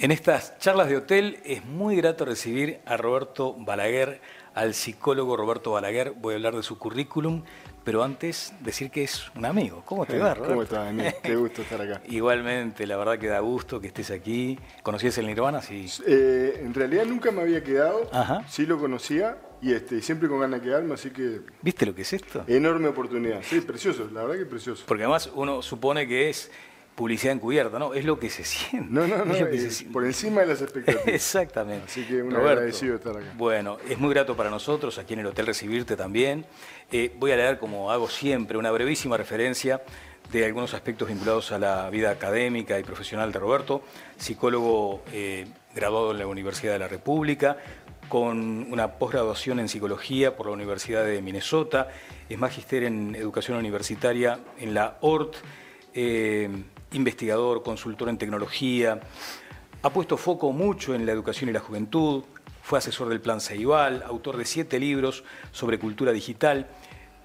En estas charlas de hotel es muy grato recibir a Roberto Balaguer, al psicólogo Roberto Balaguer. Voy a hablar de su currículum, pero antes decir que es un amigo. ¿Cómo te va, Roberto? ¿Cómo estás, Daniel? Qué gusto estar acá. Igualmente, la verdad que da gusto que estés aquí. ¿Conocías el Nirvana? Sí. Eh, en realidad nunca me había quedado, Ajá. sí lo conocía y este, siempre con ganas de quedarme, así que ¿Viste lo que es esto? enorme oportunidad. Sí, precioso, la verdad que precioso. Porque además uno supone que es publicidad encubierta, ¿no? Es lo que se siente. No, no, no, Es eh, siente. por encima de las expectativas. Exactamente. Así que un Roberto, agradecido de estar acá. Bueno, es muy grato para nosotros aquí en el hotel recibirte también. Eh, voy a leer, como hago siempre, una brevísima referencia de algunos aspectos vinculados a la vida académica y profesional de Roberto, psicólogo eh, graduado en la Universidad de la República, con una posgraduación en psicología por la Universidad de Minnesota, es magíster en educación universitaria en la ORT, eh, investigador, consultor en tecnología, ha puesto foco mucho en la educación y la juventud, fue asesor del Plan Ceibal, autor de siete libros sobre cultura digital.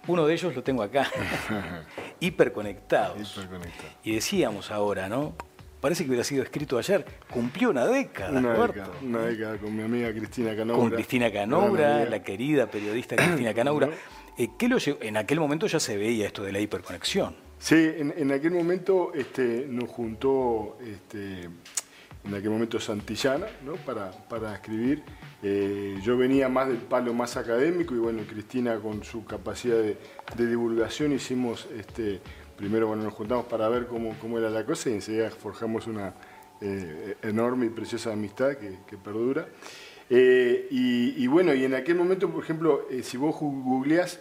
Uno de ellos lo tengo acá, Hiperconectados. Hiperconectado. Y decíamos ahora, ¿no? Parece que hubiera sido escrito ayer. Cumplió una década, Una década, una década con mi amiga Cristina Canoura. Con Cristina amiga. la querida periodista Cristina Canoura. Eh, ¿qué lo llevó? En aquel momento ya se veía esto de la hiperconexión. Sí, en, en aquel momento este, nos juntó, este, en aquel momento Santillana, ¿no? para, para escribir. Eh, yo venía más del palo más académico y bueno, Cristina con su capacidad de, divulgación hicimos, este, primero bueno, nos juntamos para ver cómo, cómo era la cosa y enseguida forjamos una eh, enorme y preciosa amistad que, perdura. Eh, y, y bueno, y en aquel momento, por ejemplo, si vos googleás,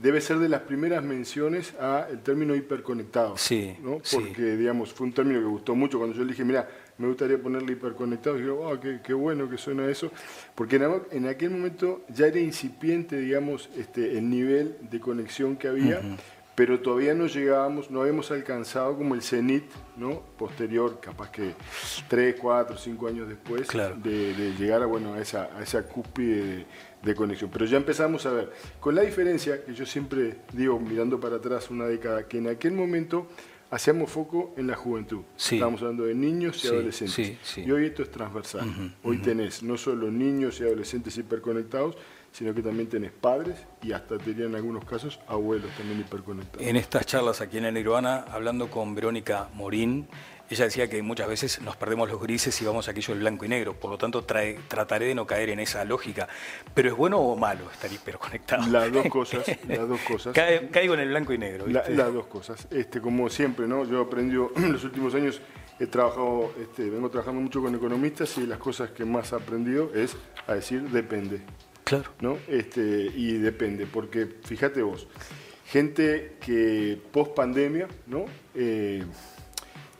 debe ser de las primeras menciones al término hiperconectado. Sí, ¿no? sí. Porque, digamos, fue un término que gustó mucho. Cuando yo le dije, mira, me gustaría ponerle hiperconectado, y yo, oh, qué, qué bueno que suena eso. Porque en, aquel momento ya era incipiente, digamos, este, el nivel de conexión que había, pero todavía no llegábamos, no habíamos alcanzado como el cenit, ¿no? Posterior, capaz que tres, cuatro, cinco años después, Claro. de, de llegar a, bueno, a, esa, a esa cúspide de, de conexión. Pero ya empezamos a ver, con la diferencia que yo siempre digo, mirando para atrás una década, que en aquel momento hacíamos foco en la juventud. Sí. Estábamos hablando de niños y Sí, adolescentes. sí, sí. Y hoy esto es transversal. hoy tenés no solo niños y adolescentes hiperconectados, sino que también tenés padres y hasta te diría en algunos casos abuelos también hiperconectados. En estas charlas aquí en el Nirvana, hablando con Verónica Morín, ella decía que muchas veces nos perdemos los grises y vamos a aquello del blanco y negro. Por lo tanto, trae- trataré de no caer en esa lógica. Pero ¿es bueno o malo estar hiperconectado? Las dos cosas, las dos cosas. Cae- caigo en el blanco y negro. Las dos cosas. Este, como siempre, ¿no? Yo aprendí en los últimos años, he trabajado, este, vengo trabajando mucho con economistas y las cosas que más he aprendido es a decir depende, Claro. ¿no? Este, y depende, porque fíjate vos, gente que post pandemia, ¿no? Eh,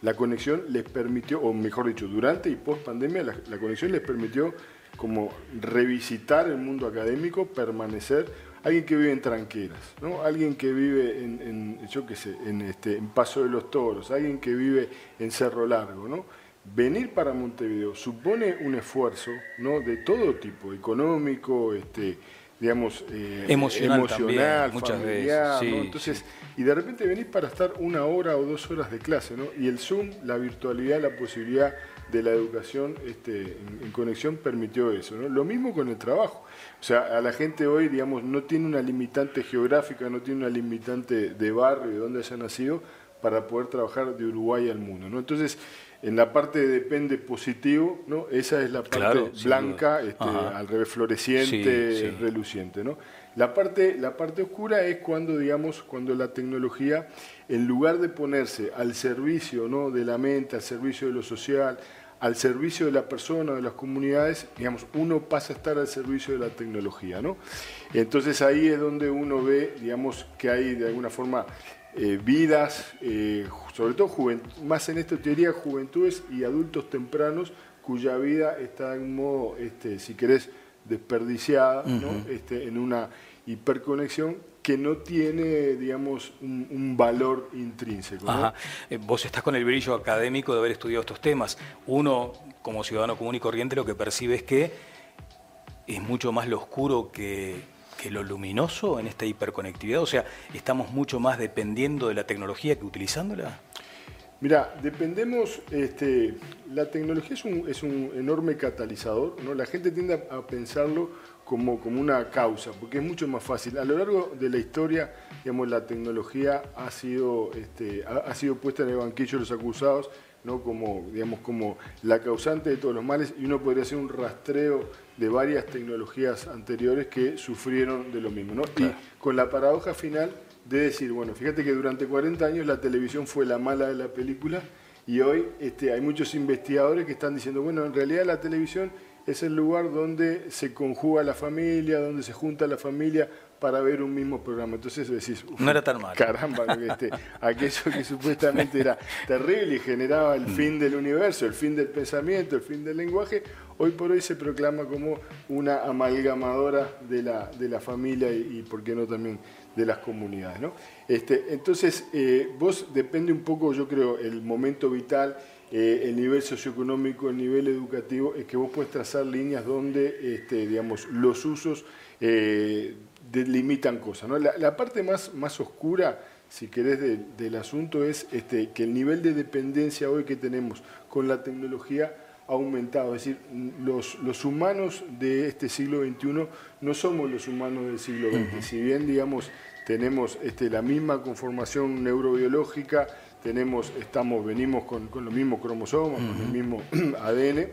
la conexión les permitió, o mejor dicho, durante y post pandemia, la, conexión les permitió como revisitar el mundo académico, permanecer. Alguien que vive en tranqueras, ¿no? Alguien que vive en, yo qué sé, este, en Paso de los Toros, alguien que vive en Cerro Largo, ¿no? Venir para Montevideo supone un esfuerzo, ¿no? De todo tipo, económico, este, digamos, eh, Emocional emocional, también, muchas familiar, veces, ¿no? sí, Entonces, y de repente venís para estar una hora o dos horas de clase, ¿no? Y el Zoom, la virtualidad, la posibilidad de la educación este, en, en conexión permitió eso, ¿no? Lo mismo con el trabajo. O sea, a la gente hoy, digamos, no tiene una limitante geográfica, no tiene una limitante de barrio, de donde haya nacido, para poder trabajar de Uruguay al mundo, ¿no? Entonces, en la parte de depende positivo, ¿no? Esa es la parte Claro, blanca, este, al revés floreciente, Sí, sí. reluciente, ¿no? La parte, la parte oscura es cuando, digamos, cuando la tecnología, en lugar de ponerse al servicio ¿no? de la mente, al servicio de lo social, al servicio de la persona, de las comunidades, digamos, uno pasa a estar al servicio de la tecnología, ¿no? Entonces ahí es donde uno ve, digamos, que hay de alguna forma eh, vidas, eh, sobre todo más en esta teoría, juventudes y adultos tempranos cuya vida está en modo, este, si querés, desperdiciada, ¿no? este, en una hiperconexión que no tiene, digamos, un, un valor intrínseco. ¿no? Ajá. Eh, Vos estás con el brillo académico de haber estudiado estos temas. Uno, como ciudadano común y corriente, lo que percibe es que es mucho más lo oscuro que, que lo luminoso en esta hiperconectividad. O sea, estamos mucho más dependiendo de la tecnología que utilizándola. Mira, dependemos, este, la tecnología es un, es un enorme catalizador, ¿no? La gente tiende a, pensarlo como, como una causa, porque es mucho más fácil. A lo largo de la historia, digamos, la tecnología ha sido, este, ha, sido puesta en el banquillo de los acusados, ¿no? como, digamos, como la causante de todos los males, y uno podría hacer un rastreo de varias tecnologías anteriores que sufrieron de lo mismo. ¿no? Y con la paradoja final de decir, bueno, fíjate que durante 40 años la televisión fue la mala de la película y hoy este, hay muchos investigadores que están diciendo, bueno, en realidad la televisión es el lugar donde se conjuga la familia, donde se junta la familia para ver un mismo programa. Entonces decís, no era tan mal. Caramba, este, aquello que supuestamente era terrible y generaba el mm. fin del universo, el fin del pensamiento, el fin del lenguaje, hoy por hoy se proclama como una amalgamadora de la, de la familia y, por qué no, también de las comunidades. ¿no? Este, entonces, eh, vos depende un poco, yo creo, el momento vital, eh, el nivel socioeconómico, el nivel educativo, es que vos puedes trazar líneas donde, este, digamos, los usos eh, delimitan cosas. ¿no? La, parte más, más oscura, si querés, del asunto es este, que el nivel de dependencia hoy que tenemos con la tecnología aumentado. Es decir, los, los humanos de este siglo XXI no somos los humanos del siglo XX. Si bien, digamos, tenemos este, la misma conformación neurobiológica, tenemos, estamos, venimos con, los mismos cromosomas, con el mismo ADN,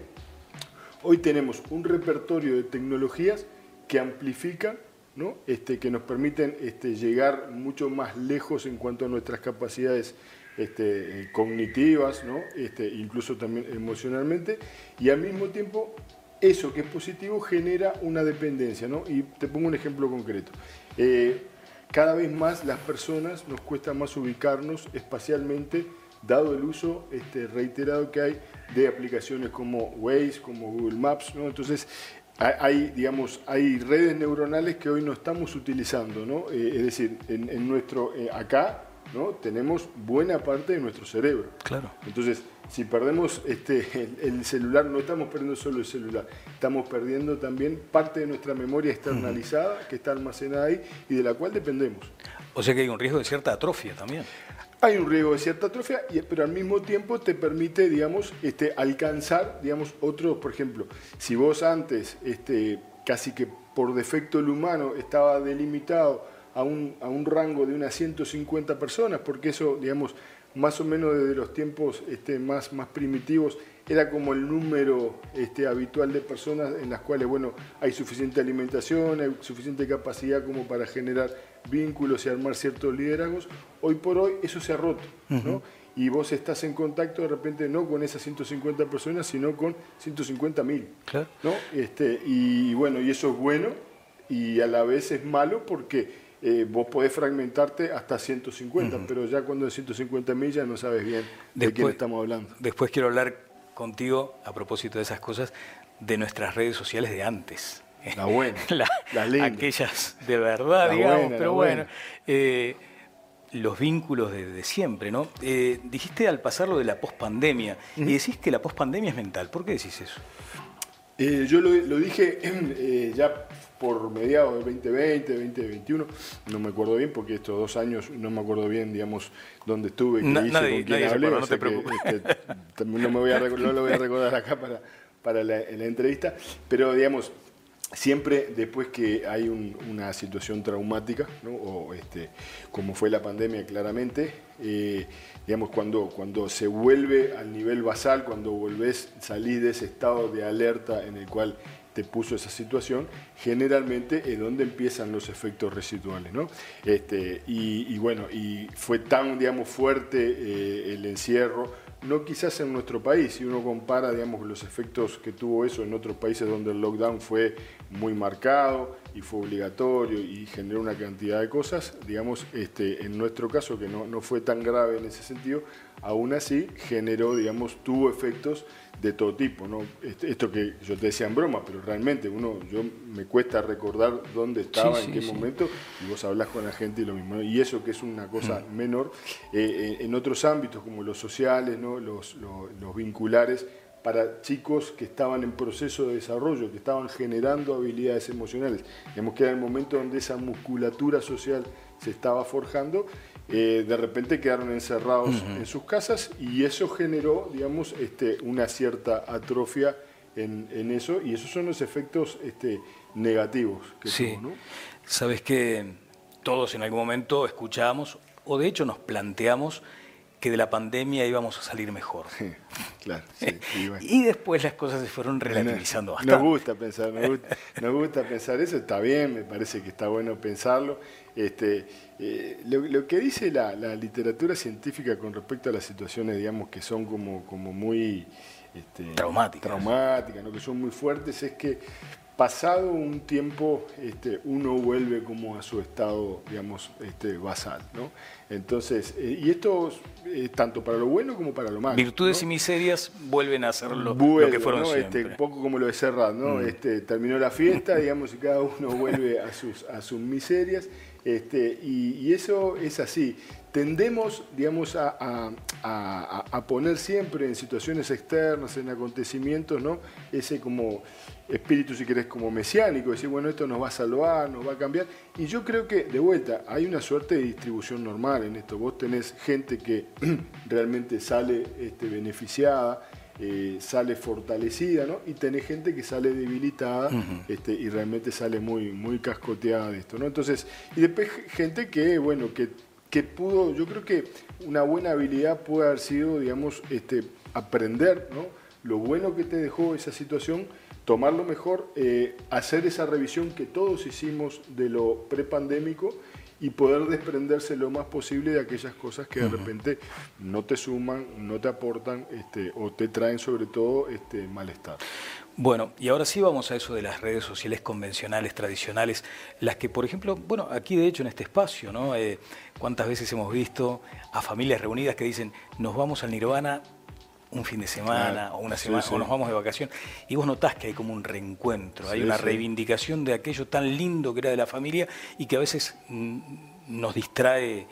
hoy tenemos un repertorio de tecnologías que amplifican ¿no? Este, que nos permiten este, llegar mucho más lejos en cuanto a nuestras capacidades este, eh, cognitivas, ¿no? este, incluso también emocionalmente, y al mismo tiempo eso que es positivo genera una dependencia. ¿no? Y te pongo un ejemplo concreto. Eh, cada vez más las personas nos cuesta más ubicarnos espacialmente, dado el uso este, reiterado que hay de aplicaciones como Waze, como Google Maps. Entonces, hay, digamos, hay redes neuronales que hoy no estamos utilizando, ¿no? Eh, es decir, en, nuestro, acá ¿no? tenemos buena parte de nuestro cerebro. Claro. Entonces, si perdemos este, el, celular, no estamos perdiendo solo el celular, estamos perdiendo también parte de nuestra memoria externalizada que está almacenada ahí y de la cual dependemos. O sea que hay un riesgo de cierta atrofia también. Hay un riesgo de cierta atrofia, pero al mismo tiempo te permite, digamos, este, alcanzar, digamos, otros, por ejemplo, si vos antes, este, casi que por defecto el humano estaba delimitado a un, a un rango de unas 150 personas, porque eso, digamos, más o menos desde los tiempos este, más, más primitivos, era como el número este, habitual de personas en las cuales, bueno, hay suficiente alimentación, hay suficiente capacidad como para generar vínculos y armar ciertos liderazgos. Hoy por hoy eso se ha roto, ¿no? Y vos estás en contacto de repente no con esas 150 personas, sino con 150 mil. Claro. ¿no? Este, y bueno, y eso es bueno y a la vez es malo porque eh, vos podés fragmentarte hasta 150, pero ya cuando es 150 millas no sabes bien de quién estamos hablando. Después quiero hablar contigo, a propósito de esas cosas, de nuestras redes sociales de antes. La buena, aquellas de verdad, digamos, pero bueno. Eh, los vínculos de, siempre, ¿no? Eh, dijiste al pasar lo de la pospandemia, y decís que la pospandemia es mental. ¿Por qué decís eso? Yo lo, lo dije ya por mediados del 2020, 2021, no me acuerdo bien porque estos dos años no me acuerdo bien, digamos, dónde estuve, qué hice, con quién hablé, no te preocupes. Este, no, me voy a, no lo voy a recordar acá para, para la, entrevista, pero digamos, siempre después que hay una situación traumática, o este, como fue la pandemia claramente, eh, digamos, cuando, cuando se vuelve al nivel basal, cuando volvés, salís de ese estado de alerta en el cual te puso esa situación, generalmente es donde empiezan los efectos residuales. ¿no? Este, y, bueno, y fue tan digamos, fuerte eh, el encierro, no quizás en nuestro país, si uno compara digamos, los efectos que tuvo eso en otros países donde el lockdown fue muy marcado y fue obligatorio y generó una cantidad de cosas, digamos, este, en nuestro caso, que no, no fue tan grave en ese sentido, aún así generó, digamos, tuvo efectos de todo tipo, ¿no? Este, esto que yo te decía en broma, pero realmente uno, yo me cuesta recordar dónde estaba, en qué momento, y vos hablas con la gente y lo mismo, y eso que es una cosa mm. menor, eh, eh, en otros ámbitos como los sociales, ¿no? los, los, vinculares, para chicos que estaban en proceso de desarrollo, que estaban generando habilidades emocionales. Digamos que era el momento donde esa musculatura social se estaba forjando eh, de repente quedaron encerrados en sus casas y eso generó, digamos, este, una cierta atrofia en, eso y esos son los efectos este, negativos que sí. tuvo, ¿no? Sabes que todos en algún momento escuchamos o de hecho nos planteamos que de la pandemia íbamos a salir mejor. claro, y, después las cosas se fueron relativizando bastante. Nos gusta pensar, nos gusta, pensar eso, está bien, me parece que está bueno pensarlo. Este, eh, lo, que dice la, literatura científica con respecto a las situaciones, digamos, que son como, como muy este, traumáticas, traumáticas ¿no? que son muy fuertes, es que pasado un tiempo este, uno vuelve como a su estado, digamos, este, basal, ¿no? Entonces, eh, y esto es tanto para lo bueno como para lo malo. Virtudes y miserias vuelven a ser lo, que fueron ¿no? Este, un poco como lo de Serrat, ¿no? Mm. Este, terminó la fiesta, digamos, y cada uno vuelve a sus, a sus miserias, este, y, eso es así. Tendemos, digamos, a, poner siempre en situaciones externas, en acontecimientos, ¿no? Ese como espíritu, si querés, como mesiánico, decir, bueno, esto nos va a salvar, nos va a cambiar. Y yo creo que, de vuelta, hay una suerte de distribución normal en esto. Vos tenés gente que realmente sale este, beneficiada, eh, sale fortalecida, ¿no? Y tenés gente que sale debilitada este, y realmente sale muy, muy cascoteada de esto, ¿no? Entonces, y después gente que, bueno, que, que pudo, yo creo que una buena habilidad puede haber sido, digamos, este, aprender, ¿no? Lo bueno que te dejó esa situación tomarlo mejor, eh, hacer esa revisión que todos hicimos de lo prepandémico y poder desprenderse lo más posible de aquellas cosas que de repente no te suman, no te aportan este, o te traen sobre todo este malestar. Bueno, y ahora sí vamos a eso de las redes sociales convencionales, tradicionales, las que, por ejemplo, bueno, aquí de hecho en este espacio, ¿no? Eh, ¿Cuántas veces hemos visto a familias reunidas que dicen, nos vamos al nirvana un fin de semana o una semana o nos vamos de vacación y vos notás que hay como un reencuentro, hay una reivindicación de aquello tan lindo que era de la familia y que a veces mm, nos distrae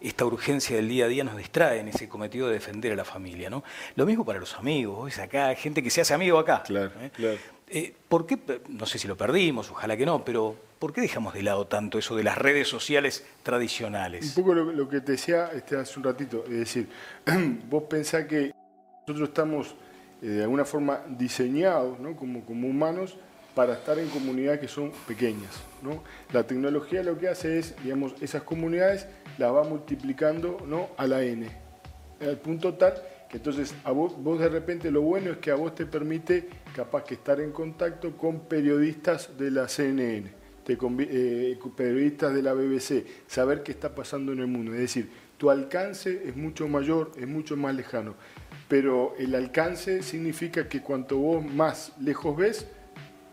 esta urgencia del día a día nos distrae en ese cometido de defender a la familia, ¿no? Lo mismo para los amigos, es acá, gente que se hace amigo acá. Claro, ¿eh? claro. Eh, ¿Por qué, no sé si lo perdimos, ojalá que no, pero ¿por qué dejamos de lado tanto eso de las redes sociales tradicionales? Un poco lo, que te decía este, hace un ratito, es decir, vos pensás que nosotros estamos eh, de alguna forma diseñados ¿no? como, como humanos para estar en comunidades que son pequeñas. ¿no? La tecnología lo que hace es, digamos, esas comunidades las va multiplicando ¿no? a la N, al punto tal que entonces a vos, vos de repente lo bueno es que a vos te permite capaz que estar en contacto con periodistas de la CNN, eh, periodistas de la BBC, saber qué está pasando en el mundo. Es decir, tu alcance es mucho mayor, es mucho más lejano pero el alcance significa que cuanto vos más lejos ves,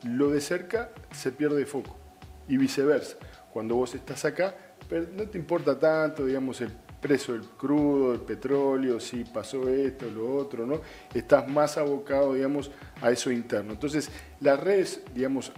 lo de cerca se pierde de foco y viceversa. Cuando vos estás acá, no te importa tanto, digamos, el precio del crudo, el petróleo, si pasó esto, lo otro, ¿no? Estás más abocado, digamos, a eso interno. Entonces, las redes, digamos,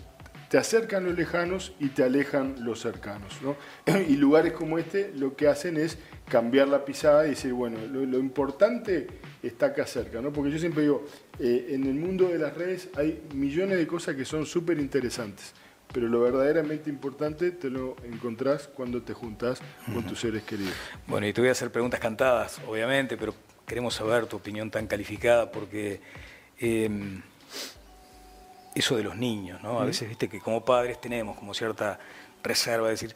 te acercan los lejanos y te alejan los cercanos. ¿no? Y lugares como este lo que hacen es cambiar la pisada y decir, bueno, lo, importante está acá cerca, ¿no? porque yo siempre digo, eh, en el mundo de las redes hay millones de cosas que son súper interesantes, pero lo verdaderamente importante te lo encontrás cuando te juntás con tus seres queridos. Bueno, y te voy a hacer preguntas cantadas, obviamente, pero queremos saber tu opinión tan calificada porque... Em, eso de los niños, ¿no? A veces, viste, que como padres tenemos como cierta reserva de decir,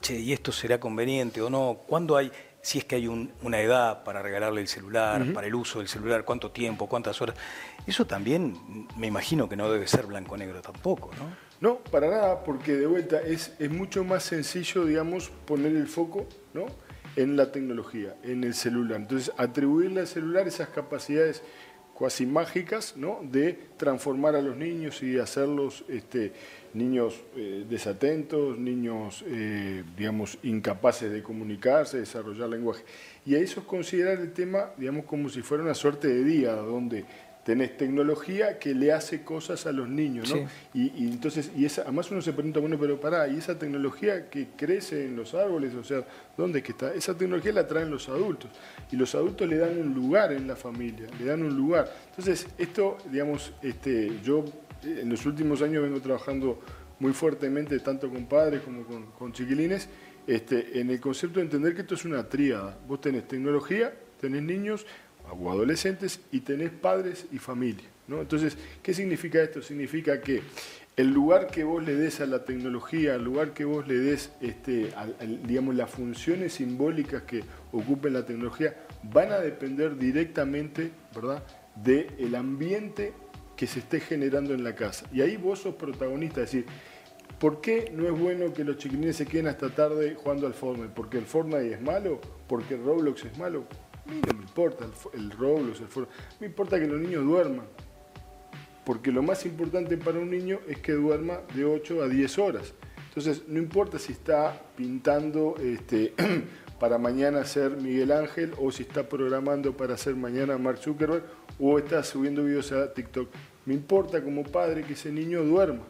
che, ¿y esto será conveniente o no? ¿Cuándo hay, si es que hay una edad para regalarle el celular, para el uso del celular, cuánto tiempo, cuántas horas? Eso también me imagino que no debe ser blanco-negro tampoco, ¿no? No, para nada, porque de vuelta es, es mucho más sencillo, digamos, poner el foco, ¿no? en la tecnología, en el celular. Entonces, atribuirle al celular esas capacidades cuasi mágicas ¿no? de transformar a los niños y hacerlos este, niños eh, desatentos, niños, eh, digamos, incapaces de comunicarse, desarrollar lenguaje. Y a eso es considerar el tema, digamos, como si fuera una suerte de día, donde tenés tecnología que le hace cosas a los niños, ¿no? Y, entonces, y esa, además uno se pregunta, bueno, pero pará, ¿y esa tecnología que crece en los árboles, o sea, dónde es que está? Esa tecnología la traen los adultos, y los adultos le dan un lugar en la familia, le dan un lugar. Entonces, esto, digamos, este, yo eh, en los últimos años vengo trabajando muy fuertemente, tanto con padres como con, con chiquilines, este, en el concepto de entender que esto es una tríada. Vos tenés tecnología, tenés niños o adolescentes y tenés padres y familia. ¿no? Entonces, ¿qué significa esto? Significa que el lugar que vos le des a la tecnología, el lugar que vos le des, este, digamos, las funciones simbólicas que ocupen la tecnología, van a depender directamente, ¿verdad?, del ambiente que se esté generando en la casa. Y ahí vos sos protagonista, es decir, ¿por qué no es bueno que los chiquilines se queden hasta tarde jugando al Fortnite? ¿Porque el Fortnite es malo? ¿Porque el Roblox es malo? No me importa el, Roblox, el Fortnite. Me importa que los niños duerman. Porque lo más importante para un niño es que duerma de 8 a 10 horas. Entonces, no importa si está pintando este, para mañana ser Miguel Ángel o si está programando para ser mañana Mark Zuckerberg o está subiendo videos a TikTok. Me importa como padre que ese niño duerma,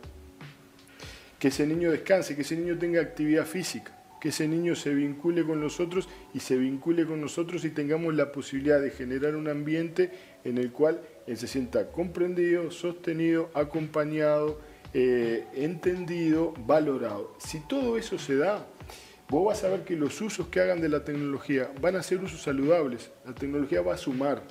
que ese niño descanse, que ese niño tenga actividad física, que ese niño se vincule con nosotros y se vincule con nosotros y tengamos la posibilidad de generar un ambiente en el cual él se sienta comprendido, sostenido, acompañado, eh, entendido, valorado. Si todo eso se da, vos vas a ver que los usos que hagan de la tecnología van a ser usos saludables. La tecnología va a sumar.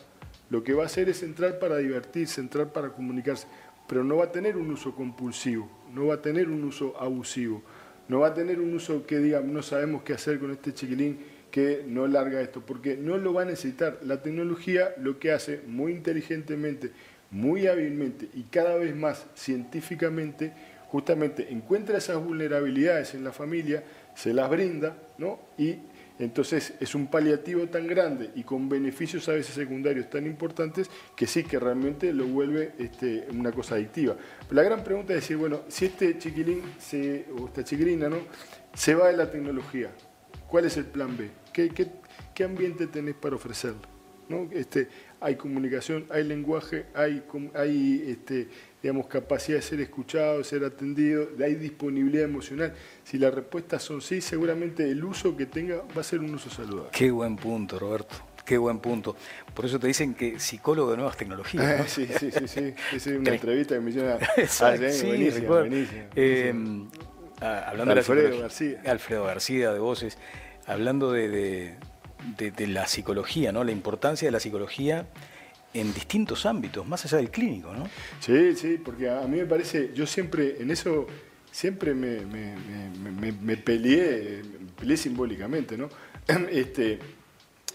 Lo que va a hacer es entrar para divertirse, entrar para comunicarse, pero no va a tener un uso compulsivo, no va a tener un uso abusivo, no va a tener un uso que diga, no sabemos qué hacer con este chiquilín que no larga esto, porque no lo va a necesitar. La tecnología lo que hace muy inteligentemente, muy hábilmente y cada vez más científicamente, justamente encuentra esas vulnerabilidades en la familia, se las brinda, ¿no? Y entonces es un paliativo tan grande y con beneficios a veces secundarios tan importantes que sí que realmente lo vuelve este, una cosa adictiva. la gran pregunta es decir, bueno, si este chiquilín o esta chiquilina ¿no? se va de la tecnología, ¿cuál es el plan B? ¿Qué, qué, ambiente tenés para ofrecerle? ¿No? Este, hay comunicación, hay lenguaje, hay, hay este, digamos, capacidad de ser escuchado, de ser atendido, hay disponibilidad emocional. Si las respuestas son sí, seguramente el uso que tenga va a ser un uso saludable. Qué buen punto, Roberto. Qué buen punto. Por eso te dicen que psicólogo de nuevas tecnologías. sí, sí, sí, sí. Es una entrevista que me hicieron. Ah, sí, buenísima, eh, ah, hablando de Alfredo García. Alfredo García de Voces. Hablando de, de la psicología, ¿no? La importancia de la psicología en distintos ámbitos, más allá del clínico, ¿no? Sí, sí, porque a mí me parece, yo siempre, en eso, siempre me, me, peleé, peleé simbólicamente, ¿no? Este,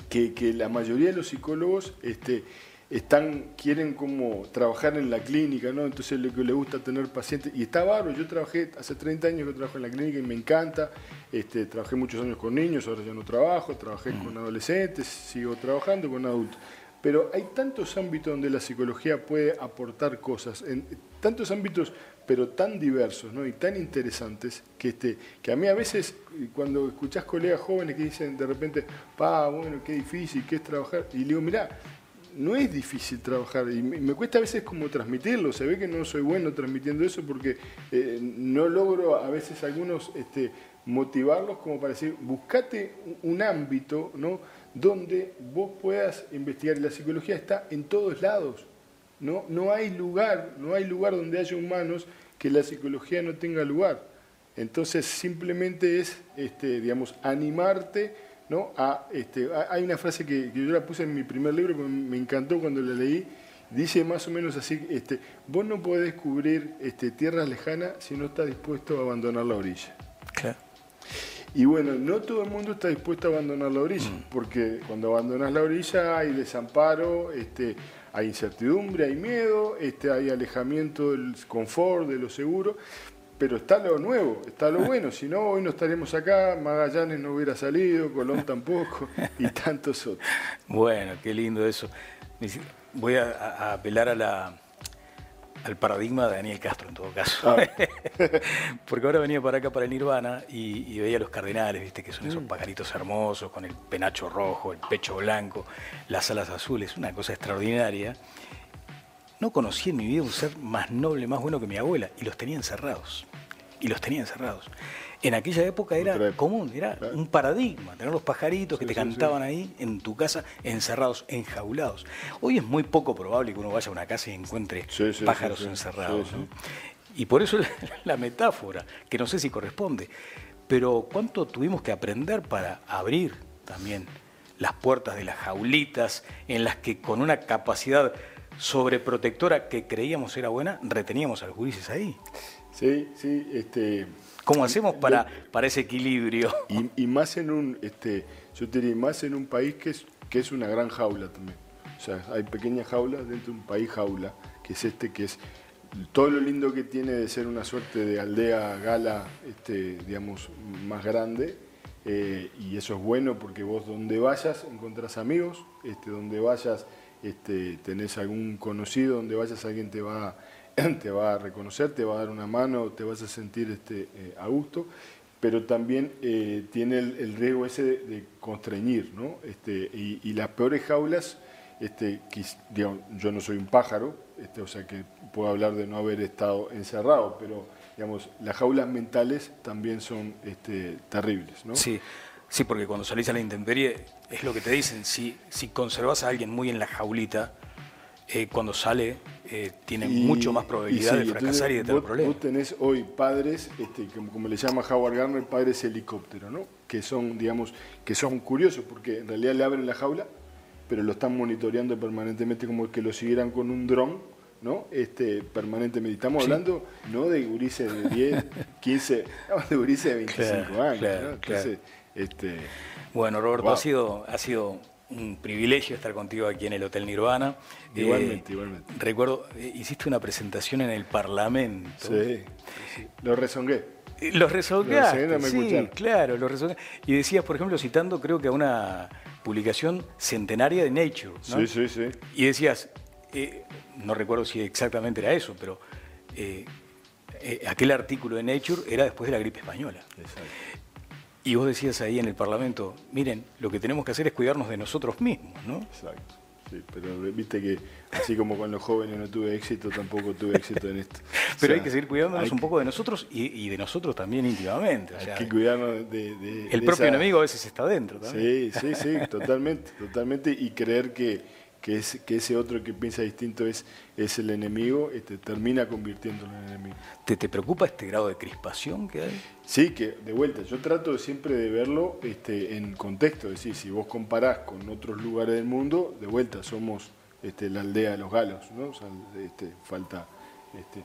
que, la mayoría de los psicólogos este, están, quieren como trabajar en la clínica, ¿no? Entonces lo que le gusta tener pacientes, y está bárbaro, yo trabajé, hace 30 años que trabajo en la clínica y me encanta, este, trabajé muchos años con niños, ahora ya no trabajo, trabajé con adolescentes, sigo trabajando con adultos. Pero hay tantos ámbitos donde la psicología puede aportar cosas, en tantos ámbitos, pero tan diversos ¿no? y tan interesantes, que, este, que a mí a veces, cuando escuchás colegas jóvenes que dicen de repente, pa, bueno, qué difícil, qué es trabajar, y le digo, mirá, no es difícil trabajar y me, cuesta a veces como transmitirlo, se ve que no soy bueno transmitiendo eso porque eh, no logro a veces algunos este, motivarlos como para decir, buscate un ámbito, ¿no? Donde vos puedas investigar. La psicología está en todos lados. No, no hay lugar, no hay lugar donde haya humanos que la psicología no tenga lugar. Entonces simplemente es, este, digamos, animarte, ¿no? A, este, hay una frase que, yo la puse en mi primer libro, que me encantó cuando la leí, dice más o menos así, este, vos no podés cubrir este, tierras lejanas si no estás dispuesto a abandonar la orilla. Claro. Y bueno, no todo el mundo está dispuesto a abandonar la orilla, mm. porque cuando abandonas la orilla hay desamparo, este, hay incertidumbre, hay miedo, este, hay alejamiento del confort, de lo seguro, pero está lo nuevo, está lo bueno, si no hoy no estaremos acá, Magallanes no hubiera salido, Colón tampoco y tantos otros. Bueno, qué lindo eso. Voy a apelar a la, al paradigma de Daniel Castro en todo caso. Ah. Porque ahora venía para acá, para el Nirvana, y, veía los cardenales, viste, que son esos mm. pajaritos hermosos, con el penacho rojo, el pecho blanco, las alas azules, una cosa extraordinaria. No conocí en mi vida un ser más noble, más bueno que mi abuela, y los tenía encerrados. Y los tenía encerrados en aquella época era común, era un paradigma, tener los pajaritos que te cantaban ahí en tu casa, encerrados, enjaulados. Hoy es muy poco probable que uno vaya a una casa y encuentre pájaros encerrados. Y por eso la metáfora, que no sé si corresponde, pero ¿cuánto tuvimos que aprender para abrir también las puertas de las jaulitas en las que con una capacidad sobreprotectora que creíamos era buena, reteníamos a los gurises ahí? Sí, sí, este... ¿Cómo hacemos para, para ese equilibrio? Y, más en un, este, yo te diría, más en un país que es, que es una gran jaula también. O sea, hay pequeñas jaulas dentro de un país jaula, que es este, que es todo lo lindo que tiene de ser una suerte de aldea gala, este, digamos, más grande, eh, y eso es bueno porque vos donde vayas encontrás amigos, este, donde vayas este, tenés algún conocido, donde vayas alguien te va, te va a reconocer, te va a dar una mano, te vas a sentir este, eh, a gusto, pero también eh, tiene el, riesgo ese de, constreñir, ¿no? Este, y, las peores jaulas, este, yo no soy un pájaro, este, o sea que puedo hablar de no haber estado encerrado, pero digamos, las jaulas mentales también son este, terribles, ¿no? Sí. Sí, porque cuando salís a la intemperie es lo que te dicen, si, si conservas a alguien muy en la jaulita, eh, cuando sale eh, tiene mucho más probabilidad de fracasar y de tener problemas. Vos tenés hoy padres, este, como, le llama Howard Gardner, padres helicóptero, ¿no? que son, digamos, que son curiosos porque en realidad le abren la jaula, pero lo están monitoreando permanentemente como que lo siguieran con un dron ¿no? Este, permanentemente. Estamos hablando no de gurises de 10, 15, estamos de gurises de 25 años. Este, bueno, Roberto, ha, sido, ha sido un privilegio estar contigo aquí en el Hotel Nirvana. Igualmente, eh, igualmente. Recuerdo, eh, hiciste una presentación en el Parlamento. Sí, lo rezongué. Eh, los resolgaste, sí, claro, los resolgué. Y decías, por ejemplo, citando creo que a una publicación centenaria de Nature, ¿no? Sí, sí, sí. Y decías, no recuerdo si exactamente era eso, pero aquel artículo de Nature era después de la gripe española. Exacto. Y vos decías ahí en el Parlamento, miren, lo que tenemos que hacer es cuidarnos de nosotros mismos, ¿no? Exacto. Sí, pero viste que así como con los jóvenes no tuve éxito, tampoco tuve éxito en esto. pero hay que seguir cuidándonos un poco de nosotros y, de nosotros también íntimamente. hay que cuidarnos de... el propio enemigo a veces está dentro también. Sí, sí, sí, totalmente, totalmente. Y creer que, que, es, que ese otro que piensa distinto es, es el enemigo, este, termina convirtiéndolo en enemigo. ¿Te, ¿Te preocupa este grado de crispación que hay? Sí, que de vuelta, yo trato siempre de verlo este, en contexto, es decir, si vos comparás con otros lugares del mundo, de vuelta somos este, la aldea de los galos, ¿no? este, falta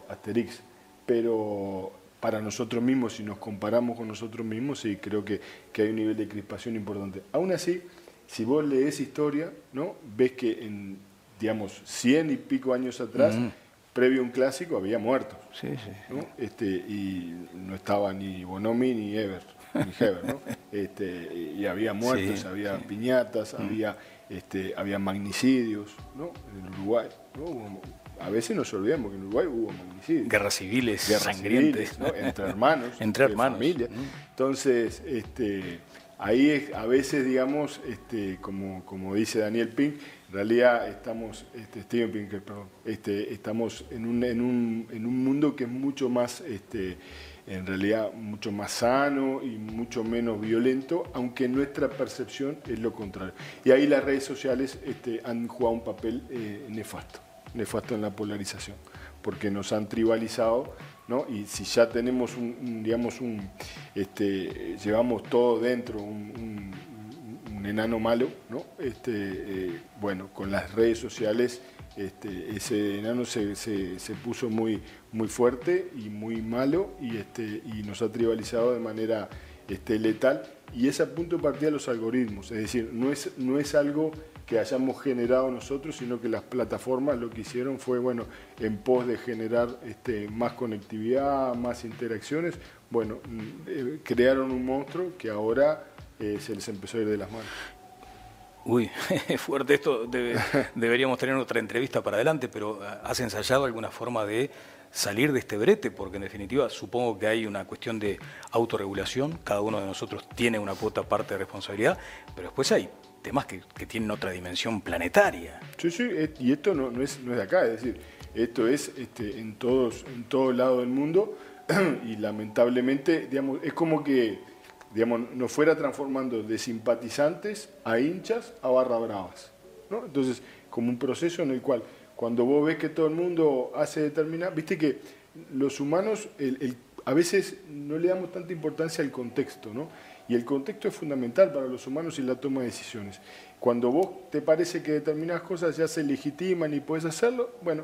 Asterix, pero para nosotros mismos, si nos comparamos con nosotros mismos, sí, creo que, que hay un nivel de crispación importante. Aún así, si vos lees historia, ¿no? ves que en, digamos, cien y pico años atrás, mm. previo a un clásico, había muertos. Sí, sí. Este, y no estaba ni Bonomi ni Ever, ni Heber, ¿no? Este, y había muertos, había piñatas, mm. había, este, había magnicidios, ¿no? En el Uruguay, A veces nos olvidamos que en Uruguay hubo magnicidios. Guerras civiles, sangrientes. Entre hermanos. Entre hermanos. Familia. Entonces, este, ahí a veces, digamos, este, como, como dice Daniel Pink, en realidad estamos, este, Steven Pink, perdón, este, estamos en un, en, un, en un, mundo que es mucho más, este, en realidad, mucho más sano y mucho menos violento, aunque nuestra percepción es lo contrario. Y ahí las redes sociales este, han jugado un papel eh, nefasto, nefasto en la polarización, porque nos han tribalizado y si ya tenemos un, digamos, un, este, llevamos todo dentro, un, enano malo, ¿no? Este, eh, bueno, con las redes sociales este, ese enano se, puso muy, muy fuerte y muy malo y, este, y nos ha tribalizado de manera este, letal. Y es a punto de partida los algoritmos, es decir, no es, no es algo que hayamos generado nosotros, sino que las plataformas lo que hicieron fue, bueno, en pos de generar este, más conectividad, más interacciones, bueno, mm, eh, crearon un monstruo que ahora eh, se les empezó a ir de las manos. Uy, es fuerte esto, deberíamos tener otra entrevista para adelante, pero ¿has ensayado alguna forma de salir de este brete? Porque en definitiva supongo que hay una cuestión de autorregulación, cada uno de nosotros tiene una cuota parte de responsabilidad, pero después hay temas que, tienen otra dimensión planetaria. Sí, sí, y esto no, es, no es de acá, es decir, esto es este, en todos en todo lado del mundo y lamentablemente, digamos, es como que digamos, nos fuera transformando de simpatizantes a hinchas a barra bravas. ¿no? Entonces, como un proceso en el cual cuando vos ves que todo el mundo hace determinada, viste que los humanos, a veces no le damos tanta importancia al contexto, ¿no? Y el contexto es fundamental para los humanos y la toma de decisiones. Cuando vos te parece que determinadas cosas ya se legitiman y puedes hacerlo, bueno,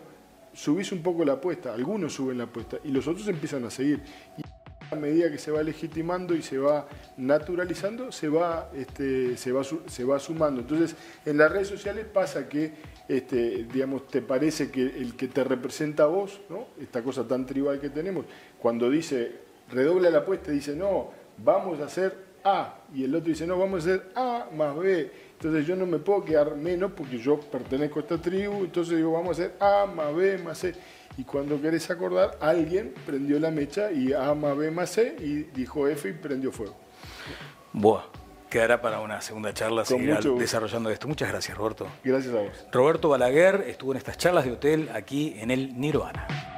subís un poco la apuesta, algunos suben la apuesta y los otros empiezan a seguir. Y a medida que se va legitimando y se va naturalizando, se va, este, se va, se va sumando. Entonces, en las redes sociales pasa que, este, digamos, te parece que el que te representa a vos, ¿no? esta cosa tan tribal que tenemos, cuando dice, redobla la apuesta, dice, no, vamos a hacer A, y el otro dice, no, vamos a hacer A más B. Entonces yo no me puedo quedar menos porque yo pertenezco a esta tribu, entonces digo, vamos a hacer A más B más C. Y cuando querés acordar, alguien prendió la mecha y A más B más C y dijo F y prendió fuego. Buah, quedará para una segunda charla seguir desarrollando esto. Muchas gracias, Roberto. Gracias a vos. Roberto Balaguer estuvo en estas charlas de hotel aquí en el Nirvana.